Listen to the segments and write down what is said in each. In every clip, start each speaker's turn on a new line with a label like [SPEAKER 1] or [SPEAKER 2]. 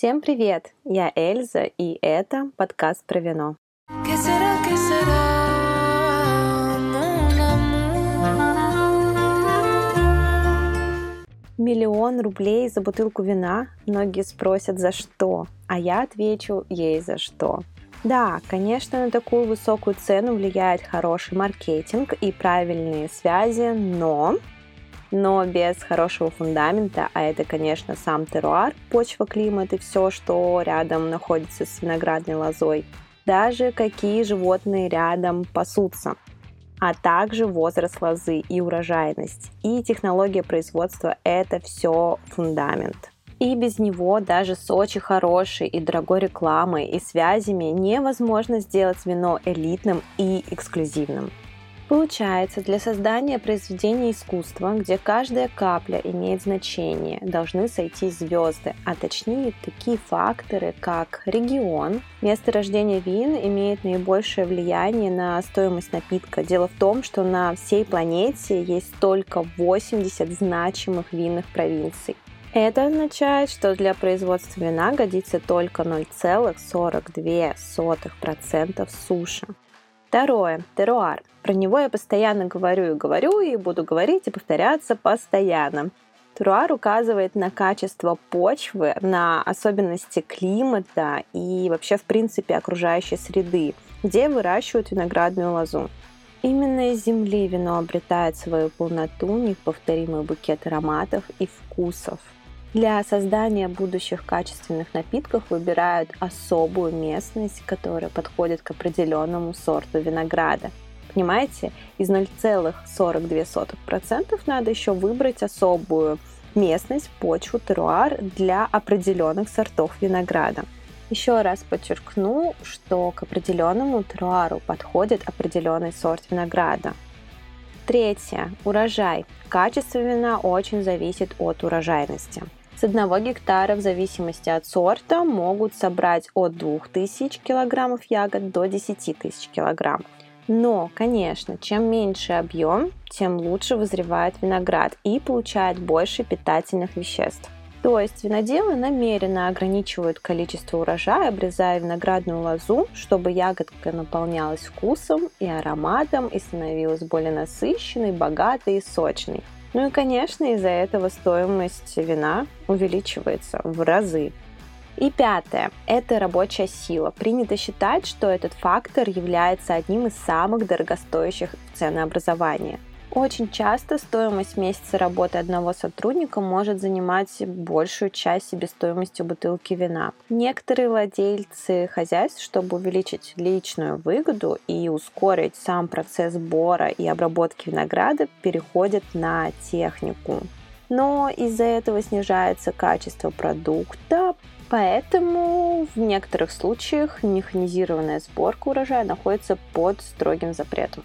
[SPEAKER 1] Всем привет! Я Эльза, и это подкаст про вино. Миллион рублей за бутылку вина? Многие спросят, за что? А я отвечу, ей за что. Да, конечно, на такую высокую цену влияет хороший маркетинг и правильные связи, но но без хорошего фундамента, а это, конечно, сам теруар, почва, климат и все, что рядом находится с виноградной лозой, даже какие животные рядом пасутся, а также возраст лозы и урожайность. И технология производства – это все фундамент. И без него даже с очень хорошей и дорогой рекламой и связями невозможно сделать вино элитным и эксклюзивным. Получается, для создания произведения искусства, где каждая капля имеет значение, должны сойти звезды, а точнее такие факторы, как регион. Место рождения вин имеет наибольшее влияние на стоимость напитка. Дело в том, что на всей планете есть только 80 значимых винных провинций. Это означает, что для производства вина годится только 0,42% суши. Второе. Теруар. Про него я постоянно говорю и говорю, и буду говорить и повторяться постоянно. Теруар указывает на качество почвы, на особенности климата и вообще, в принципе, окружающей среды, где выращивают виноградную лозу. Именно из земли вино обретает свою полноту, неповторимый букет ароматов и вкусов – для создания будущих качественных напитков выбирают особую местность, которая подходит к определенному сорту винограда. Понимаете, из 0,42% надо еще выбрать особую местность, почву, теруар для определенных сортов винограда. Еще раз подчеркну, что к определенному теруару подходит определенный сорт винограда. Третье. Урожай. Качество вина очень зависит от урожайности. С одного гектара в зависимости от сорта могут собрать от 2000 килограммов ягод до 10 тысяч килограмм. Но, конечно, чем меньше объем, тем лучше вызревает виноград и получает больше питательных веществ. То есть виноделы намеренно ограничивают количество урожая, обрезая виноградную лозу, чтобы ягодка наполнялась вкусом и ароматом и становилась более насыщенной, богатой и сочной. Ну и, конечно, из-за этого стоимость вина увеличивается в разы. И пятое – это рабочая сила. Принято считать, что этот фактор является одним из самых дорогостоящих в ценообразовании – очень часто стоимость месяца работы одного сотрудника может занимать большую часть себестоимости бутылки вина. Некоторые владельцы хозяйств, чтобы увеличить личную выгоду и ускорить сам процесс сбора и обработки винограда, переходят на технику. Но из-за этого снижается качество продукта, Поэтому в некоторых случаях механизированная сборка урожая находится под строгим запретом.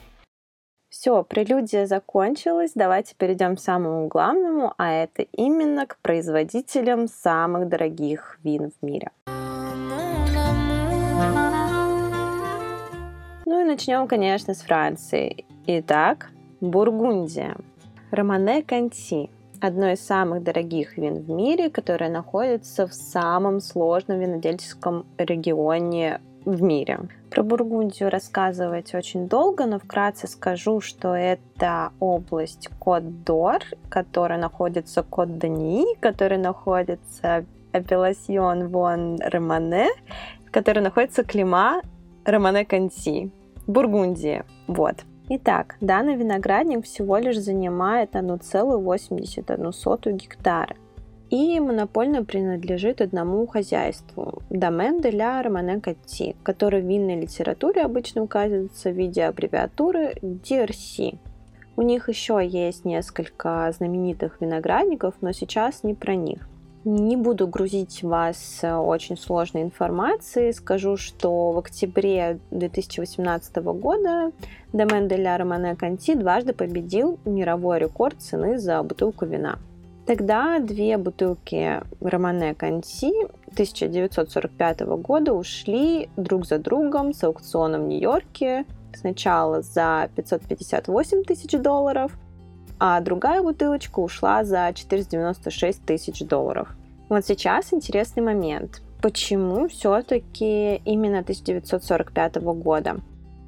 [SPEAKER 1] Все, прелюдия закончилась. Давайте перейдем к самому главному, а это именно к производителям самых дорогих вин в мире. Ну и начнем, конечно, с Франции. Итак, Бургундия. Романе Канти – одно из самых дорогих вин в мире, которое находится в самом сложном винодельческом регионе в мире. Про Бургундию рассказывать очень долго, но вкратце скажу, что это область Кот-Дор, которая находится Кот-Дани, которая находится Апелласьон вон Романе, которая находится Клима Романе Канти, Бургундия. Вот. Итак, данный виноградник всего лишь занимает 1,81 гектара и монопольно принадлежит одному хозяйству – Домен де ля Романе Катти, который в винной литературе обычно указывается в виде аббревиатуры DRC. У них еще есть несколько знаменитых виноградников, но сейчас не про них. Не буду грузить вас очень сложной информацией. Скажу, что в октябре 2018 года Домен де ля Романе Канти дважды победил мировой рекорд цены за бутылку вина – Тогда две бутылки Романе Канси 1945 года ушли друг за другом с аукциона в Нью-Йорке. Сначала за 558 тысяч долларов, а другая бутылочка ушла за 496 тысяч долларов. Вот сейчас интересный момент. Почему все-таки именно 1945 года?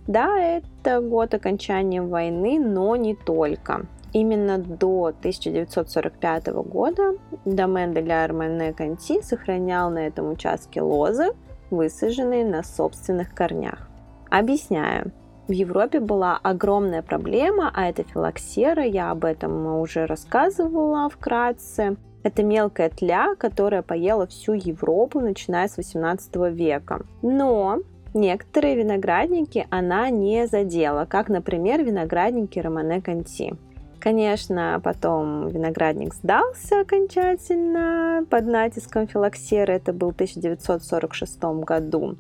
[SPEAKER 1] Да, это год окончания войны, но не только. Именно до 1945 года домен де ля Армене Канти сохранял на этом участке лозы, высаженные на собственных корнях. Объясняю. В Европе была огромная проблема, а это филоксера, я об этом уже рассказывала вкратце. Это мелкая тля, которая поела всю Европу, начиная с 18 века. Но некоторые виноградники она не задела, как, например, виноградники Романе Конти. Конечно, потом виноградник сдался окончательно под натиском филоксеры, это был в 1946 году.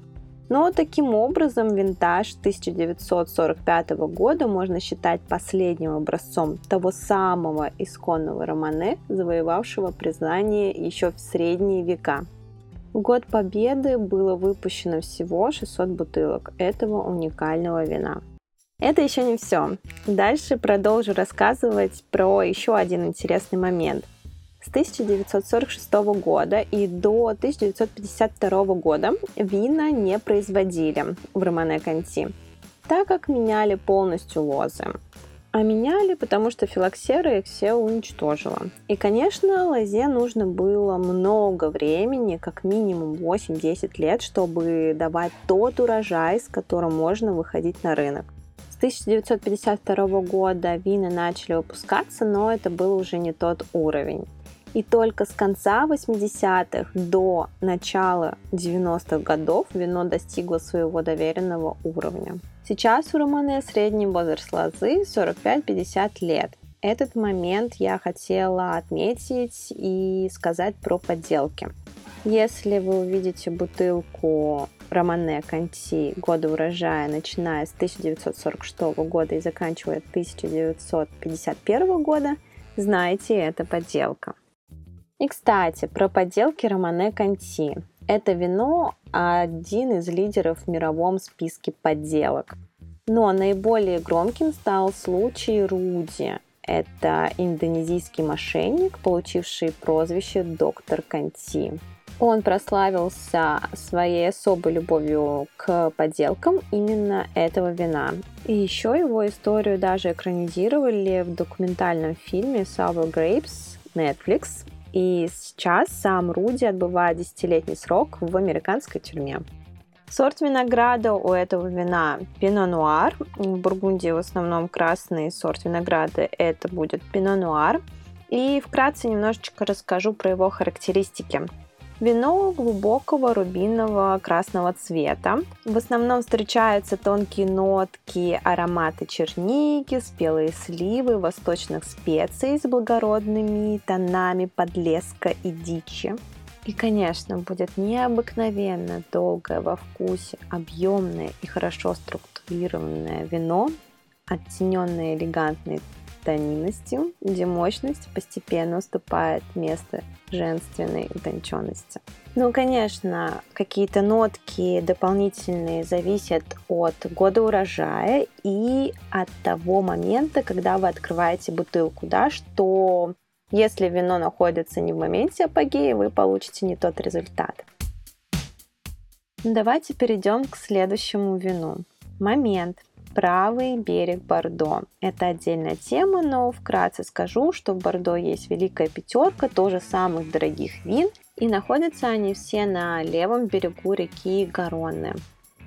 [SPEAKER 1] Но таким образом винтаж 1945 года можно считать последним образцом того самого исконного романе, завоевавшего признание еще в средние века. В год победы было выпущено всего 600 бутылок этого уникального вина. Это еще не все. Дальше продолжу рассказывать про еще один интересный момент. С 1946 года и до 1952 года вина не производили в Романе Конти, так как меняли полностью лозы. А меняли, потому что филоксера их все уничтожила. И, конечно, лозе нужно было много времени, как минимум 8-10 лет, чтобы давать тот урожай, с которым можно выходить на рынок. С 1952 года вина начали выпускаться, но это был уже не тот уровень. И только с конца 80-х до начала 90-х годов вино достигло своего доверенного уровня. Сейчас у Романе средний возраст лозы 45-50 лет. Этот момент я хотела отметить и сказать про подделки. Если вы увидите бутылку Романе Конти года урожая, начиная с 1946 года и заканчивая 1951 года, знаете, это подделка. И, кстати, про подделки Романе Конти. Это вино один из лидеров в мировом списке подделок. Но наиболее громким стал случай Руди. Это индонезийский мошенник, получивший прозвище доктор Конти. Он прославился своей особой любовью к подделкам именно этого вина. И еще его историю даже экранизировали в документальном фильме Sour Grapes Netflix. И сейчас сам Руди отбывает десятилетний срок в американской тюрьме. Сорт винограда у этого вина Пино Нуар. В Бургундии в основном красный сорт винограда это будет Пино Нуар. И вкратце немножечко расскажу про его характеристики. Вино глубокого рубинового красного цвета. В основном встречаются тонкие нотки, ароматы черники, спелые сливы, восточных специй с благородными тонами подлеска и дичи. И, конечно, будет необыкновенно долгое во вкусе, объемное и хорошо структурированное вино, оттененное элегантной тонинностью, где мощность постепенно уступает место женственной утонченности. Ну, конечно, какие-то нотки дополнительные зависят от года урожая и от того момента, когда вы открываете бутылку, да, что если вино находится не в моменте апогея, вы получите не тот результат. Давайте перейдем к следующему вину. Момент правый берег Бордо. Это отдельная тема, но вкратце скажу, что в Бордо есть великая пятерка тоже самых дорогих вин, и находятся они все на левом берегу реки Гаронны.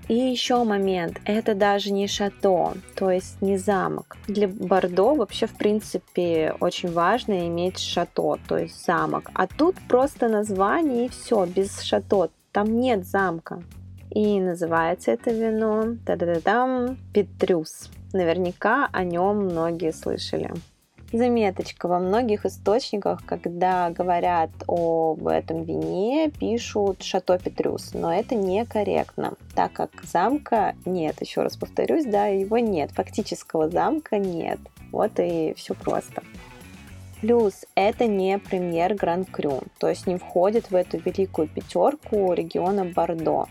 [SPEAKER 1] И еще момент, это даже не шато, то есть не замок. Для Бордо вообще, в принципе, очень важно иметь шато, то есть замок. А тут просто название и все, без шато, там нет замка. И называется это вино та-да-да-дам, Петрюс. Наверняка о нем многие слышали. Заметочка. Во многих источниках, когда говорят об этом вине, пишут Шато Петрюс, но это некорректно, так как замка нет, еще раз повторюсь, да, его нет, фактического замка нет. Вот и все просто. Плюс это не премьер Гран Крю, то есть не входит в эту великую пятерку региона Бордо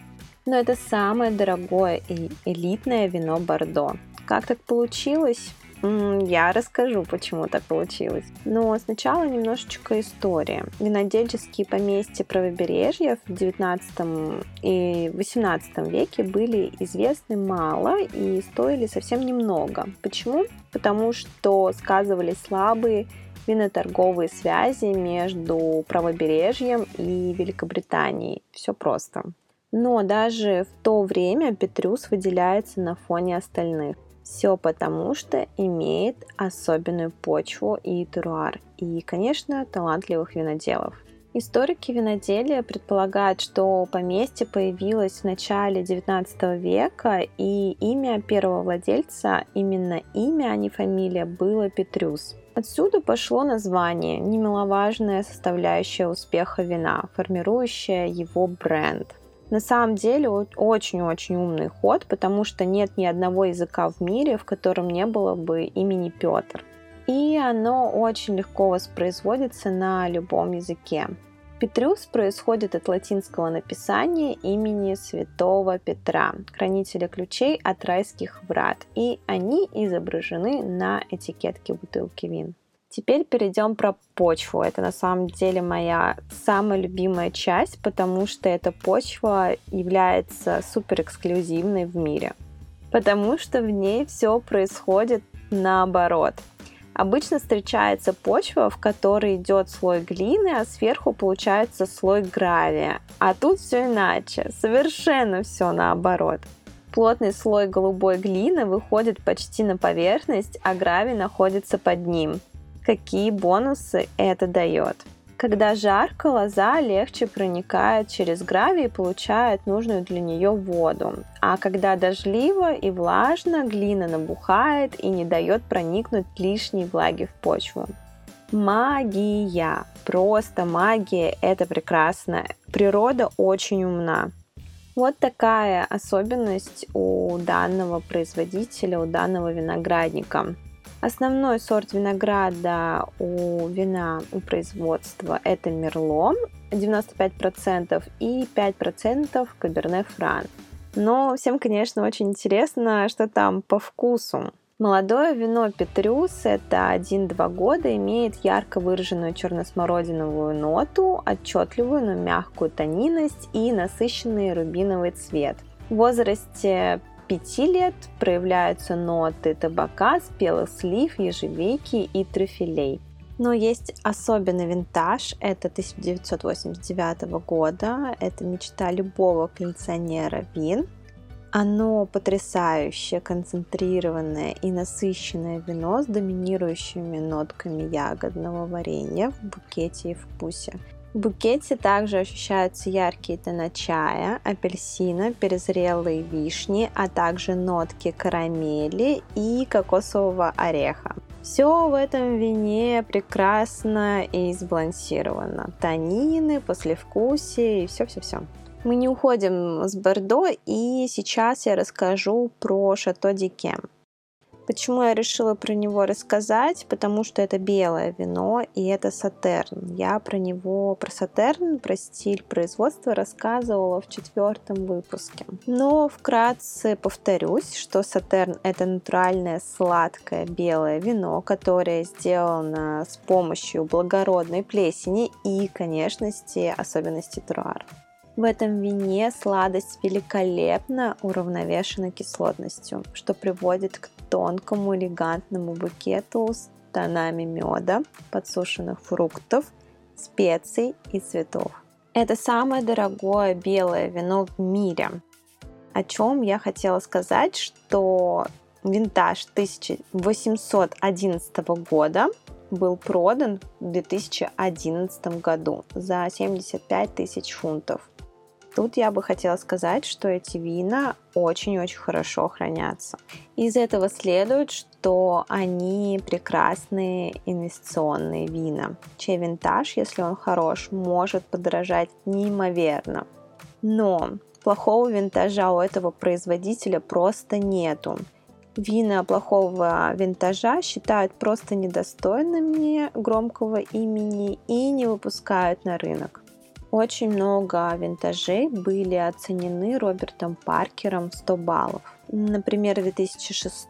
[SPEAKER 1] но это самое дорогое и элитное вино Бордо. Как так получилось? Я расскажу, почему так получилось. Но сначала немножечко истории. Винодельческие поместья правобережья в 19 и 18 веке были известны мало и стоили совсем немного. Почему? Потому что сказывались слабые виноторговые связи между правобережьем и Великобританией. Все просто. Но даже в то время Петрюс выделяется на фоне остальных. Все потому, что имеет особенную почву и теруар, и, конечно, талантливых виноделов. Историки виноделия предполагают, что поместье появилось в начале XIX века, и имя первого владельца, именно имя, а не фамилия, было Петрюс. Отсюда пошло название, немаловажная составляющая успеха вина, формирующая его бренд. На самом деле очень-очень умный ход, потому что нет ни одного языка в мире, в котором не было бы имени Петр. И оно очень легко воспроизводится на любом языке. Петрюс происходит от латинского написания имени святого Петра, хранителя ключей от райских врат, и они изображены на этикетке бутылки вин. Теперь перейдем про почву. Это на самом деле моя самая любимая часть, потому что эта почва является супер эксклюзивной в мире. Потому что в ней все происходит наоборот. Обычно встречается почва, в которой идет слой глины, а сверху получается слой гравия. А тут все иначе, совершенно все наоборот. Плотный слой голубой глины выходит почти на поверхность, а гравий находится под ним какие бонусы это дает. Когда жарко, лоза легче проникает через гравий и получает нужную для нее воду. А когда дождливо и влажно, глина набухает и не дает проникнуть лишней влаги в почву. Магия. Просто магия. Это прекрасно. Природа очень умна. Вот такая особенность у данного производителя, у данного виноградника. Основной сорт винограда у вина у производства это Мерло 95% и 5% Каберне Фран. Но всем, конечно, очень интересно, что там по вкусу. Молодое вино Петрюс, это 1-2 года, имеет ярко выраженную черносмородиновую ноту, отчетливую, но мягкую тонинность и насыщенный рубиновый цвет. В возрасте 5 лет проявляются ноты табака, спелых слив, ежевики и трюфелей. Но есть особенный винтаж, это 1989 года, это мечта любого коллекционера вин. Оно потрясающее, концентрированное и насыщенное вино с доминирующими нотками ягодного варенья в букете и вкусе. В букете также ощущаются яркие тона чая, апельсина, перезрелые вишни, а также нотки карамели и кокосового ореха. Все в этом вине прекрасно и сбалансировано. Танины, послевкусие и все-все-все. Мы не уходим с Бордо, и сейчас я расскажу про Шато Дикем. Почему я решила про него рассказать? Потому что это белое вино, и это Сатерн. Я про него, про Сатерн, про стиль производства рассказывала в четвертом выпуске. Но вкратце повторюсь, что Сатерн это натуральное сладкое белое вино, которое сделано с помощью благородной плесени и, конечно, особенностей теруара. В этом вине сладость великолепно уравновешена кислотностью, что приводит к тонкому элегантному букету с тонами меда, подсушенных фруктов, специй и цветов. Это самое дорогое белое вино в мире. О чем я хотела сказать, что винтаж 1811 года был продан в 2011 году за 75 тысяч фунтов. Тут я бы хотела сказать, что эти вина очень-очень хорошо хранятся. Из этого следует, что они прекрасные инвестиционные вина, чей винтаж, если он хорош, может подорожать неимоверно. Но плохого винтажа у этого производителя просто нету. Вина плохого винтажа считают просто недостойными громкого имени и не выпускают на рынок. Очень много винтажей были оценены Робертом Паркером в 100 баллов. Например, 2006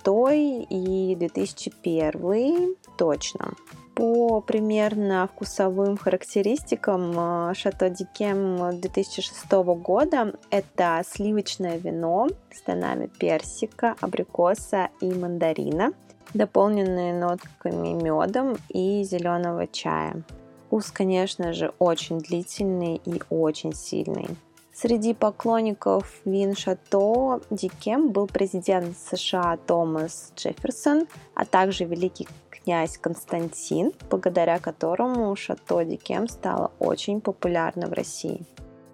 [SPEAKER 1] и 2001 точно. По примерно вкусовым характеристикам Шато Дикем 2006 года это сливочное вино с тонами персика, абрикоса и мандарина, дополненные нотками медом и зеленого чая. Вкус, конечно же, очень длительный и очень сильный. Среди поклонников вин Шато Дикем был президент США Томас Джефферсон, а также великий князь Константин, благодаря которому Шато Дикем стало очень популярно в России.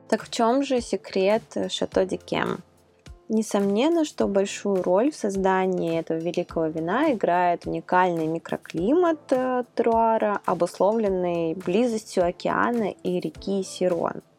[SPEAKER 1] Так в чем же секрет Шато Дикем? Несомненно, что большую роль в создании этого великого вина играет уникальный микроклимат э, теруара, обусловленный близостью океана и реки Сирон –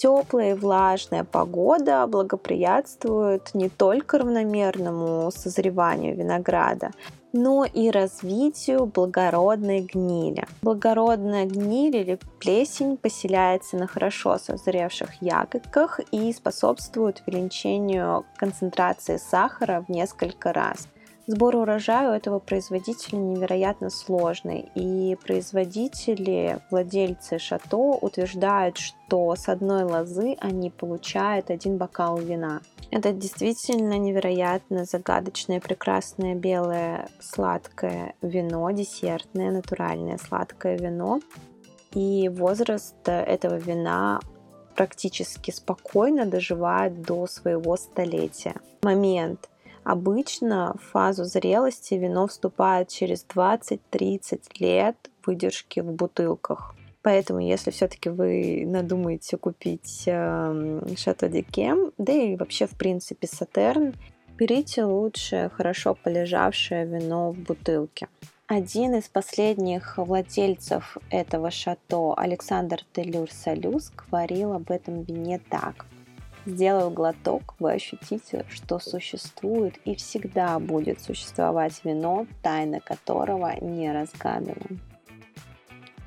[SPEAKER 1] теплая и влажная погода благоприятствует не только равномерному созреванию винограда, но и развитию благородной гнили. Благородная гниль или плесень поселяется на хорошо созревших ягодках и способствует увеличению концентрации сахара в несколько раз – Сбор урожая у этого производителя невероятно сложный, и производители, владельцы шато утверждают, что с одной лозы они получают один бокал вина. Это действительно невероятно загадочное, прекрасное белое сладкое вино, десертное, натуральное сладкое вино. И возраст этого вина практически спокойно доживает до своего столетия. Момент Обычно в фазу зрелости вино вступает через 20-30 лет выдержки в бутылках. Поэтому, если все-таки вы надумаете купить э, Шато Дикем, да и вообще, в принципе, Сатерн, берите лучше хорошо полежавшее вино в бутылке. Один из последних владельцев этого шато, Александр Делюр Салюс, говорил об этом вине так. Сделав глоток, вы ощутите, что существует и всегда будет существовать вино, тайна которого не разгадана.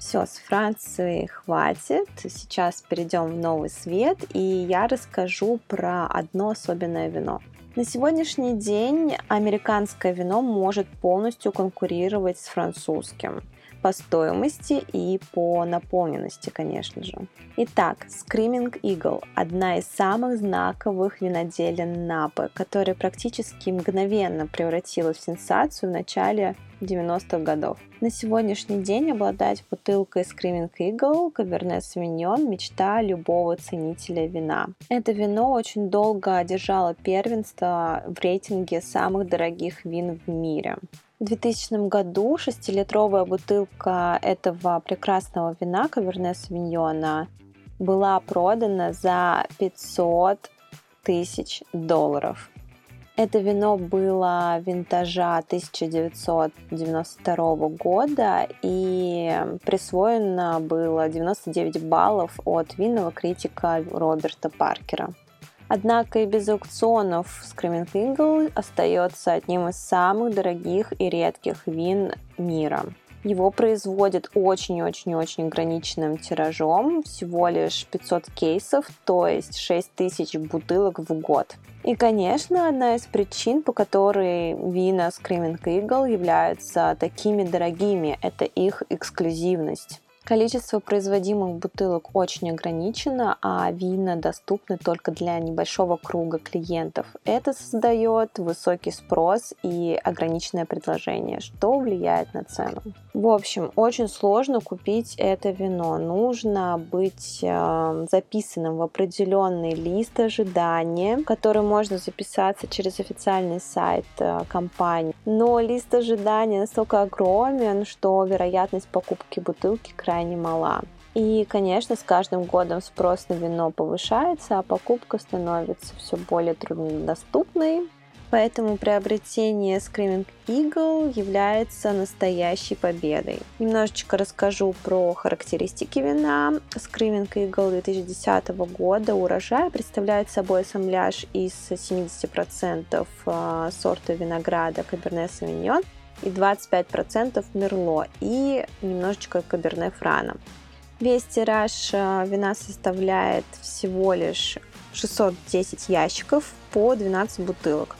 [SPEAKER 1] Все, с Франции хватит. Сейчас перейдем в новый свет, и я расскажу про одно особенное вино. На сегодняшний день американское вино может полностью конкурировать с французским по стоимости и по наполненности, конечно же. Итак, Screaming Eagle – одна из самых знаковых виноделин Напы, которая практически мгновенно превратилась в сенсацию в начале 90-х годов. На сегодняшний день обладать бутылкой Screaming Eagle Cabernet Sauvignon – мечта любого ценителя вина. Это вино очень долго одержало первенство в рейтинге самых дорогих вин в мире. В 2000 году шестилитровая бутылка этого прекрасного вина Каверне Савиньона была продана за 500 тысяч долларов. Это вино было винтажа 1992 года и присвоено было 99 баллов от винного критика Роберта Паркера. Однако и без аукционов Screaming Eagle остается одним из самых дорогих и редких вин мира. Его производят очень-очень-очень ограниченным тиражом, всего лишь 500 кейсов, то есть 6000 бутылок в год. И, конечно, одна из причин, по которой вина Screaming Eagle являются такими дорогими, это их эксклюзивность. Количество производимых бутылок очень ограничено, а вина доступны только для небольшого круга клиентов. Это создает высокий спрос и ограниченное предложение, что влияет на цену. В общем, очень сложно купить это вино. Нужно быть э, записанным в определенный лист ожидания, который можно записаться через официальный сайт э, компании. Но лист ожидания настолько огромен, что вероятность покупки бутылки крайне крайне мала. И, конечно, с каждым годом спрос на вино повышается, а покупка становится все более труднодоступной. Поэтому приобретение Screaming Eagle является настоящей победой. Немножечко расскажу про характеристики вина. Screaming Eagle 2010 года урожай представляет собой ассамбляж из 70% а, сорта винограда Cabernet Sauvignon и 25% Мерло и немножечко Каберне Франа. Весь тираж э, вина составляет всего лишь 610 ящиков по 12 бутылок.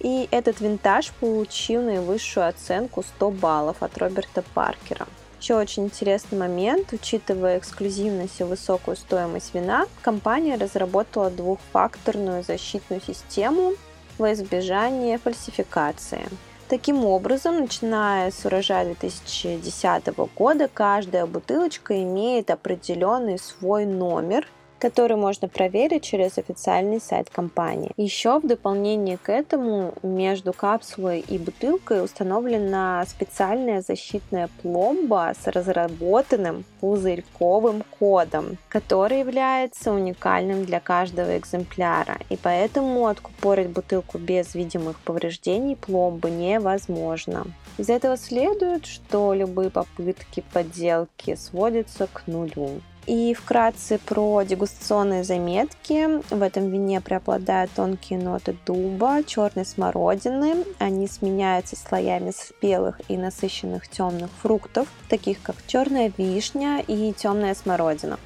[SPEAKER 1] И этот винтаж получил наивысшую оценку 100 баллов от Роберта Паркера. Еще очень интересный момент, учитывая эксклюзивность и высокую стоимость вина, компания разработала двухфакторную защитную систему во избежание фальсификации. Таким образом, начиная с урожая 2010 года, каждая бутылочка имеет определенный свой номер – который можно проверить через официальный сайт компании. Еще в дополнение к этому между капсулой и бутылкой установлена специальная защитная пломба с разработанным пузырьковым кодом, который является уникальным для каждого экземпляра, и поэтому откупорить бутылку без видимых повреждений пломбы невозможно. Из этого следует, что любые попытки подделки сводятся к нулю. И вкратце про дегустационные заметки. В этом вине преобладают тонкие ноты дуба, черной смородины. Они сменяются слоями спелых и насыщенных темных фруктов, таких как черная вишня и темная смородина.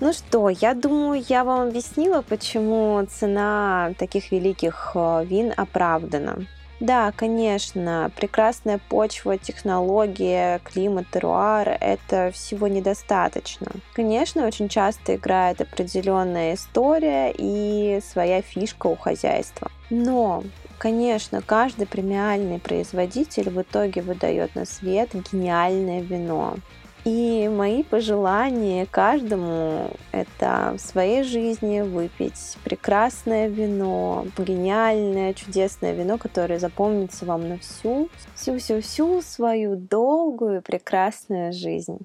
[SPEAKER 1] Ну что, я думаю, я вам объяснила, почему цена таких великих э, вин оправдана. Да, конечно, прекрасная почва, технология, климат, теруар – это всего недостаточно. Конечно, очень часто играет определенная история и своя фишка у хозяйства. Но Конечно, каждый премиальный производитель в итоге выдает на свет гениальное вино. И мои пожелания каждому — это в своей жизни выпить прекрасное вино, гениальное, чудесное вино, которое запомнится вам на всю, всю-всю-всю свою долгую прекрасную жизнь.